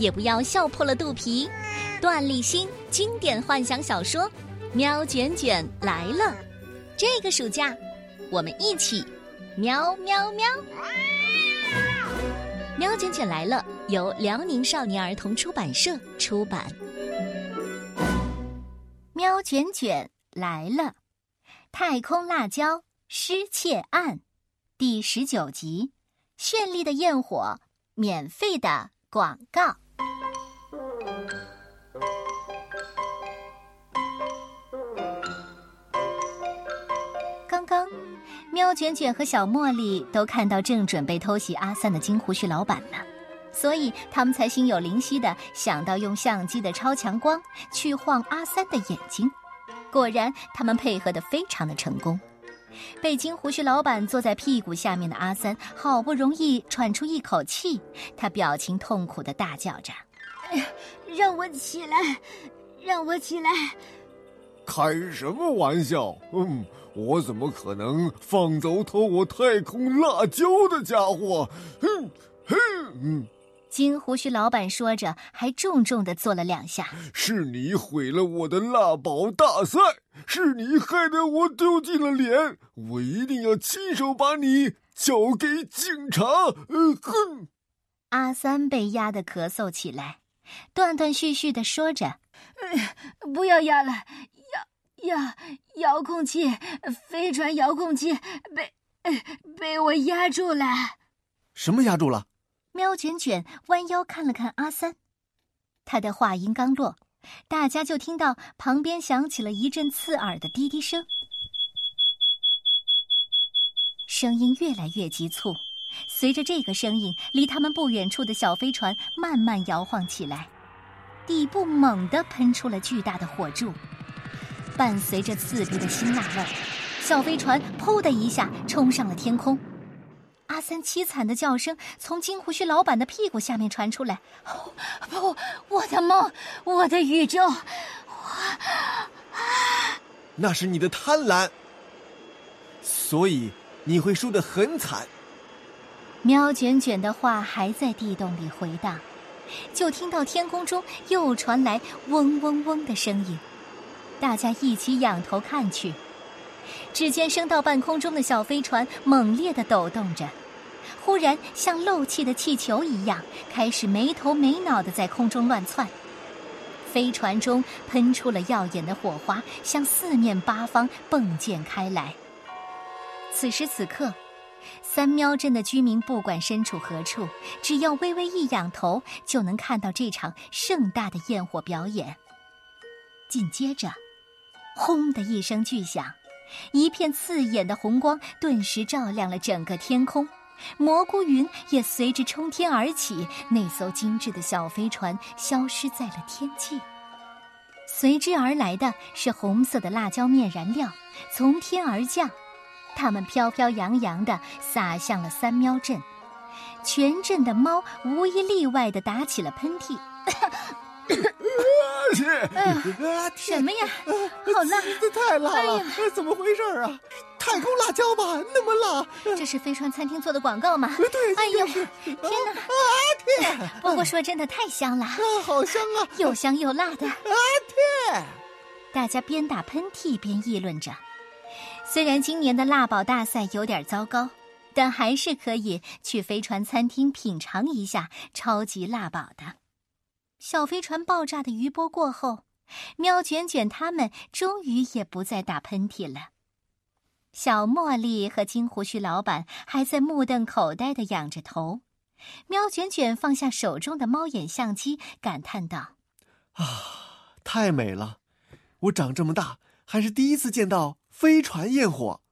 也不要笑破了肚皮。段立新经典幻想小说《喵卷卷来了》，这个暑假我们一起喵喵喵！《喵卷卷来了》由辽宁少年儿童出版社出版。《喵卷卷来了》，太空辣椒失窃案，第十九集：绚丽的焰火，免费的广告。喵卷卷和小茉莉都看到正准备偷袭阿三的金胡须老板呢，所以他们才心有灵犀的想到用相机的超强光去晃阿三的眼睛。果然，他们配合的非常的成功。被金胡须老板坐在屁股下面的阿三好不容易喘出一口气，他表情痛苦的大叫着：“ 让我起来，让我起来！”开什么玩笑？嗯。我怎么可能放走偷我太空辣椒的家伙？哼哼！金胡须老板说着，还重重的做了两下。是你毁了我的辣宝大赛，是你害得我丢尽了脸，我一定要亲手把你交给警察！哼！阿三被压得咳嗽起来，断断续续的说着：“不要压了。”呀，遥控器，飞船遥控器被被我压住了。什么压住了？喵卷卷弯腰看了看阿三，他的话音刚落，大家就听到旁边响起了一阵刺耳的滴滴声，声音越来越急促。随着这个声音，离他们不远处的小飞船慢慢摇晃起来，底部猛地喷出了巨大的火柱。伴随着刺鼻的辛辣味，小飞船“噗”的一下冲上了天空。阿三凄惨的叫声从金胡须老板的屁股下面传出来：“不，我的梦，我的宇宙，我……那是你的贪婪，所以你会输得很惨。”喵卷卷的话还在地洞里回荡，就听到天空中又传来嗡嗡嗡的声音。大家一起仰头看去，只见升到半空中的小飞船猛烈的抖动着，忽然像漏气的气球一样，开始没头没脑的在空中乱窜。飞船中喷出了耀眼的火花，向四面八方迸溅开来。此时此刻，三喵镇的居民不管身处何处，只要微微一仰头，就能看到这场盛大的焰火表演。紧接着。轰的一声巨响，一片刺眼的红光顿时照亮了整个天空，蘑菇云也随之冲天而起。那艘精致的小飞船消失在了天际，随之而来的是红色的辣椒面燃料从天而降，它们飘飘扬扬地洒向了三喵镇，全镇的猫无一例外地打起了喷嚏。什么呀？好辣！这太辣了！怎么回事啊？太空辣椒吧？那么辣？这是飞船餐厅做的广告吗？对，哎呦，天哪！啊天！不过说真的，太香了！啊，好香啊！又香又辣的！啊天！大家边打喷嚏边议论着。虽然今年的辣宝大赛有点糟糕，但还是可以去飞船餐厅品尝一下超级辣宝的。小飞船爆炸的余波过后，喵卷卷他们终于也不再打喷嚏了。小茉莉和金胡须老板还在目瞪口呆的仰着头。喵卷卷放下手中的猫眼相机，感叹道：“啊，太美了！我长这么大还是第一次见到飞船焰火。”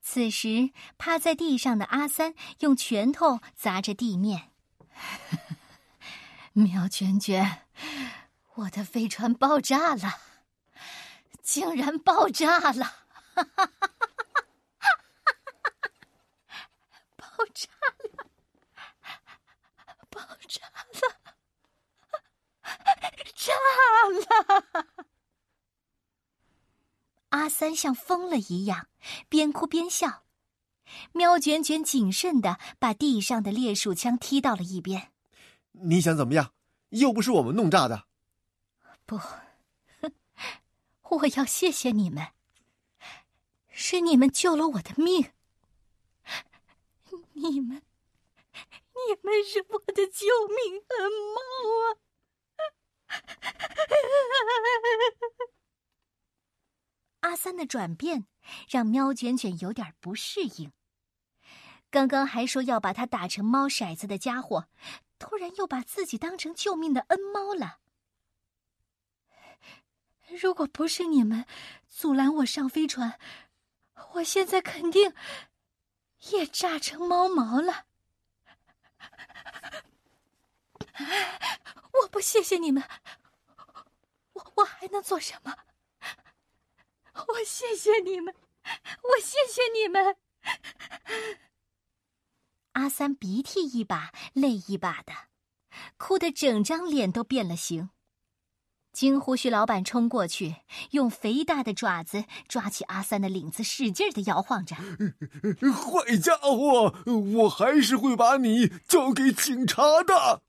此时，趴在地上的阿三用拳头砸着地面。喵卷卷，我的飞船爆炸了！竟然爆炸了！哈哈哈哈！爆炸了！爆炸了！炸了！阿三像疯了一样，边哭边笑。喵卷卷谨慎的把地上的猎鼠枪踢到了一边。你想怎么样？又不是我们弄炸的。不。我要谢谢你们，是你们救了我的命。你们，你们是我的救命恩猫啊！阿三的转变让喵卷卷有点不适应。刚刚还说要把他打成猫骰子的家伙，又把自己当成救命的恩猫了。如果不是你们阻拦我上飞船，我现在肯定也炸成猫毛了。我不谢谢你们，我我还能做什么？我谢谢你们，我谢谢你们。阿三鼻涕一把泪一把的，哭得整张脸都变了形。金胡须老板冲过去，用肥大的爪子抓起阿三的领子，使劲的摇晃着。坏家伙，我还是会把你交给警察的。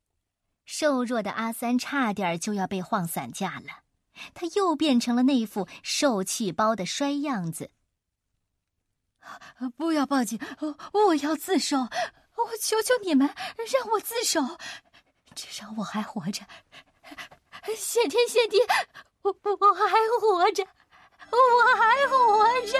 瘦弱的阿三差点就要被晃散架了，他又变成了那副受气包的衰样子。不要报警，我要自首！我求求你们，让我自首，至少我还活着。谢天谢地，我我还活着，我还活着。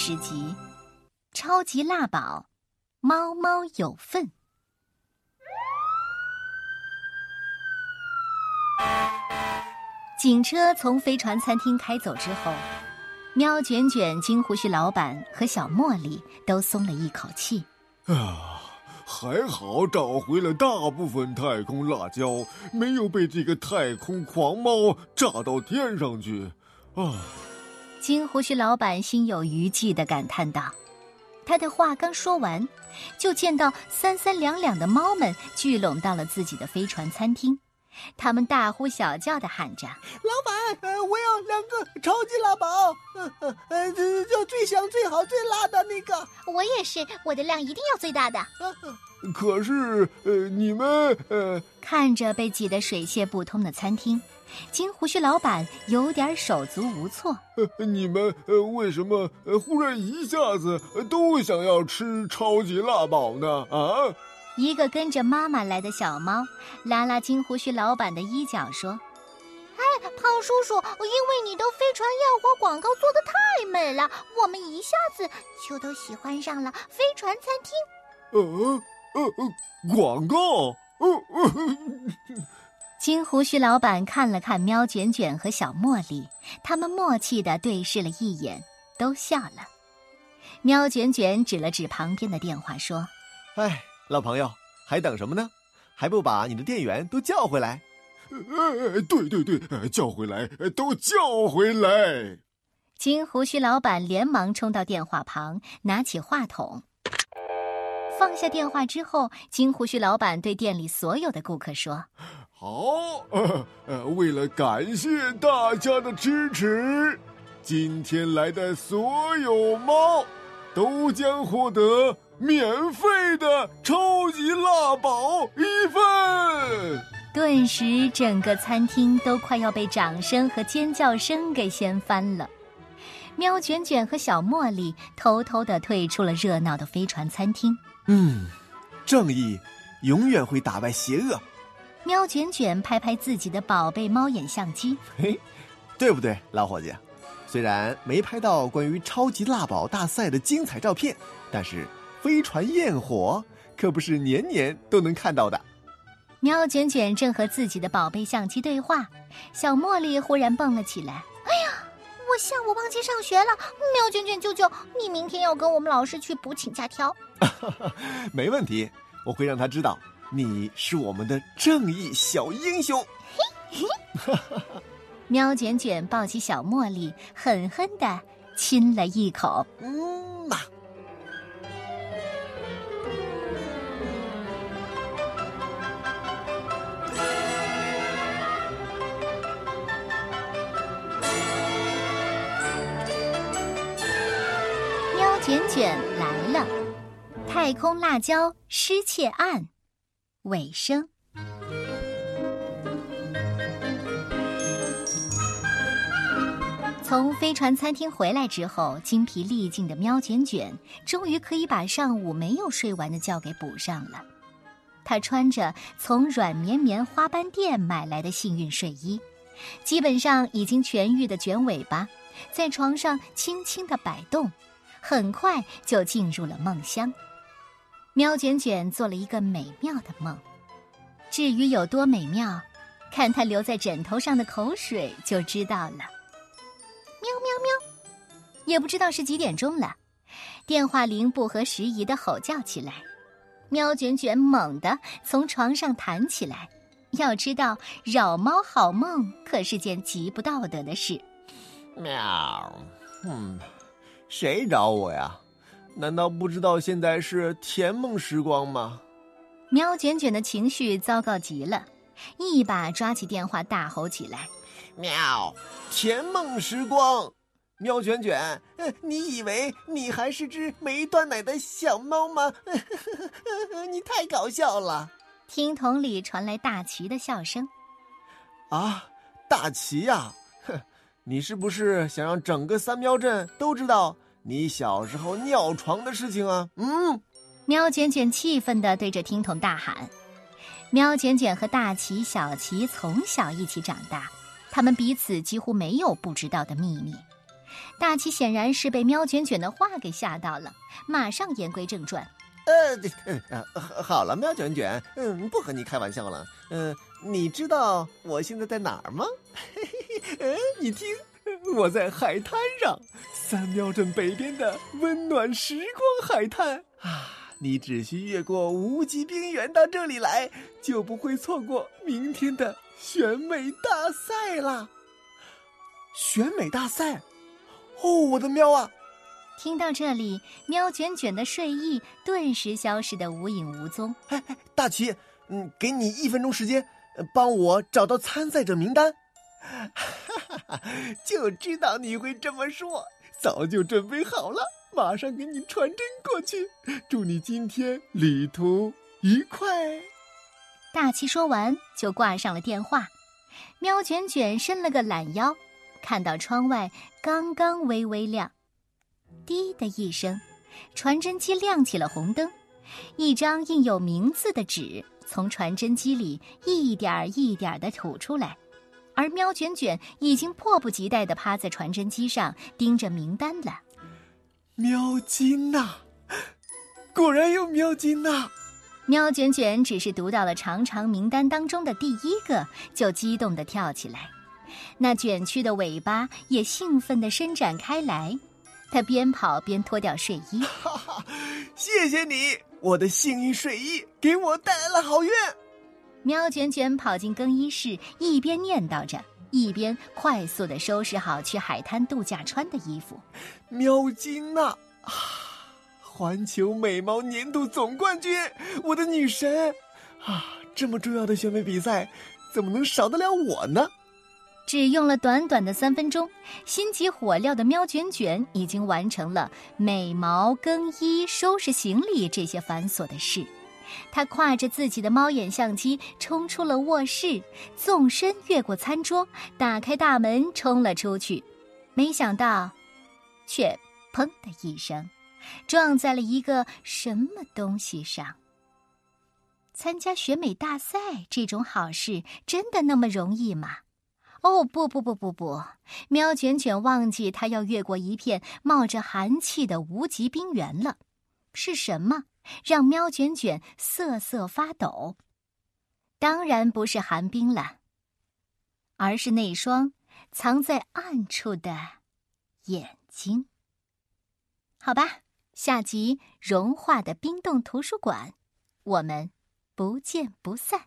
十集，超级辣宝，猫猫有份。警车从飞船餐厅开走之后，喵卷卷、金胡须老板和小茉莉都松了一口气。啊，还好找回了大部分太空辣椒，没有被这个太空狂猫炸到天上去。啊！金胡须老板心有余悸的感叹道：“他的话刚说完，就见到三三两两的猫们聚拢到了自己的飞船餐厅，他们大呼小叫的喊着：‘老板，我要两个超级辣宝，呃，就最香、最好、最辣的那个。’我也是，我的量一定要最大的。可是，呃，你们……呃，看着被挤得水泄不通的餐厅。”金胡须老板有点手足无措。你们呃，为什么忽然一下子都想要吃超级辣宝呢？啊！一个跟着妈妈来的小猫拉拉金胡须老板的衣角说：“哎，胖叔叔，因为你的飞船焰火广告做的太美了，我们一下子就都喜欢上了飞船餐厅。”呃呃呃，广告？呃呃。金胡须老板看了看喵卷卷和小茉莉，他们默契的对视了一眼，都笑了。喵卷卷指了指旁边的电话说：“哎，老朋友，还等什么呢？还不把你的店员都叫回来？”“呃，对对对，叫回来，都叫回来！”金胡须老板连忙冲到电话旁，拿起话筒，放下电话之后，金胡须老板对店里所有的顾客说。好，呃呃，为了感谢大家的支持，今天来的所有猫都将获得免费的超级辣宝一份。顿时，整个餐厅都快要被掌声和尖叫声给掀翻了。喵卷卷和小茉莉偷偷的退出了热闹的飞船餐厅。嗯，正义永远会打败邪恶。喵卷卷拍拍自己的宝贝猫眼相机，嘿，对不对，老伙计？虽然没拍到关于超级辣宝大赛的精彩照片，但是飞船焰火可不是年年都能看到的。喵卷卷正和自己的宝贝相机对话，小茉莉忽然蹦了起来：“哎呀，我下午忘记上学了！喵卷卷舅舅，你明天要跟我们老师去补请假条。”没问题，我会让他知道。你是我们的正义小英雄。喵卷卷抱起小茉莉，狠狠的亲了一口。嗯嘛。喵卷卷来了，太空辣椒失窃案。尾声。从飞船餐厅回来之后，精疲力尽的喵卷卷终于可以把上午没有睡完的觉给补上了。他穿着从软绵绵花斑店买来的幸运睡衣，基本上已经痊愈的卷尾巴，在床上轻轻的摆动，很快就进入了梦乡。喵卷卷做了一个美妙的梦，至于有多美妙，看他留在枕头上的口水就知道了。喵喵喵，也不知道是几点钟了，电话铃不合时宜的吼叫起来。喵卷卷猛地从床上弹起来，要知道扰猫好梦可是件极不道德的事。喵，嗯，谁找我呀？难道不知道现在是甜梦时光吗？喵卷卷的情绪糟糕极了，一把抓起电话大吼起来：“喵，甜梦时光！喵卷卷，你以为你还是只没断奶的小猫吗？你太搞笑了！”听筒里传来大齐的笑声：“啊，大齐呀，哼，你是不是想让整个三喵镇都知道？”你小时候尿床的事情啊，嗯，喵卷卷气愤地对着听筒大喊。喵卷卷和大奇、小奇从小一起长大，他们彼此几乎没有不知道的秘密。大奇显然是被喵卷卷的话给吓到了，马上言归正传。呃，好了，喵卷卷，嗯，不和你开玩笑了。嗯，你知道我现在在哪儿吗？嗯，你听。我在海滩上，三喵镇北边的温暖时光海滩啊！你只需越过无极冰原到这里来，就不会错过明天的选美大赛啦！选美大赛，哦，我的喵啊！听到这里，喵卷卷的睡意顿时消失的无影无踪。哎哎，大齐，嗯，给你一分钟时间，帮我找到参赛者名单。哈哈哈，就知道你会这么说，早就准备好了，马上给你传真过去。祝你今天旅途愉快。大七说完就挂上了电话。喵卷卷伸了个懒腰，看到窗外刚刚微微亮，滴的一声，传真机亮起了红灯，一张印有名字的纸从传真机里一点一点的吐出来。而喵卷卷已经迫不及待的趴在传真机上盯着名单了。喵金呐，果然有喵金呐！喵卷卷只是读到了长长名单当中的第一个，就激动的跳起来，那卷曲的尾巴也兴奋的伸展开来。他边跑边脱掉睡衣。哈哈，谢谢你，我的幸运睡衣给我带来了好运。喵卷卷跑进更衣室，一边念叨着，一边快速的收拾好去海滩度假穿的衣服。喵金娜啊，环球美毛年度总冠军，我的女神啊！这么重要的选美比赛，怎么能少得了我呢？只用了短短的三分钟，心急火燎的喵卷卷已经完成了美毛、更衣、收拾行李这些繁琐的事。他挎着自己的猫眼相机冲出了卧室，纵身越过餐桌，打开大门冲了出去。没想到，却砰的一声，撞在了一个什么东西上。参加选美大赛这种好事，真的那么容易吗？哦，不不不不不！喵卷卷忘记他要越过一片冒着寒气的无极冰原了。是什么让喵卷卷瑟瑟发抖？当然不是寒冰了，而是那双藏在暗处的眼睛。好吧，下集融化的冰冻图书馆，我们不见不散。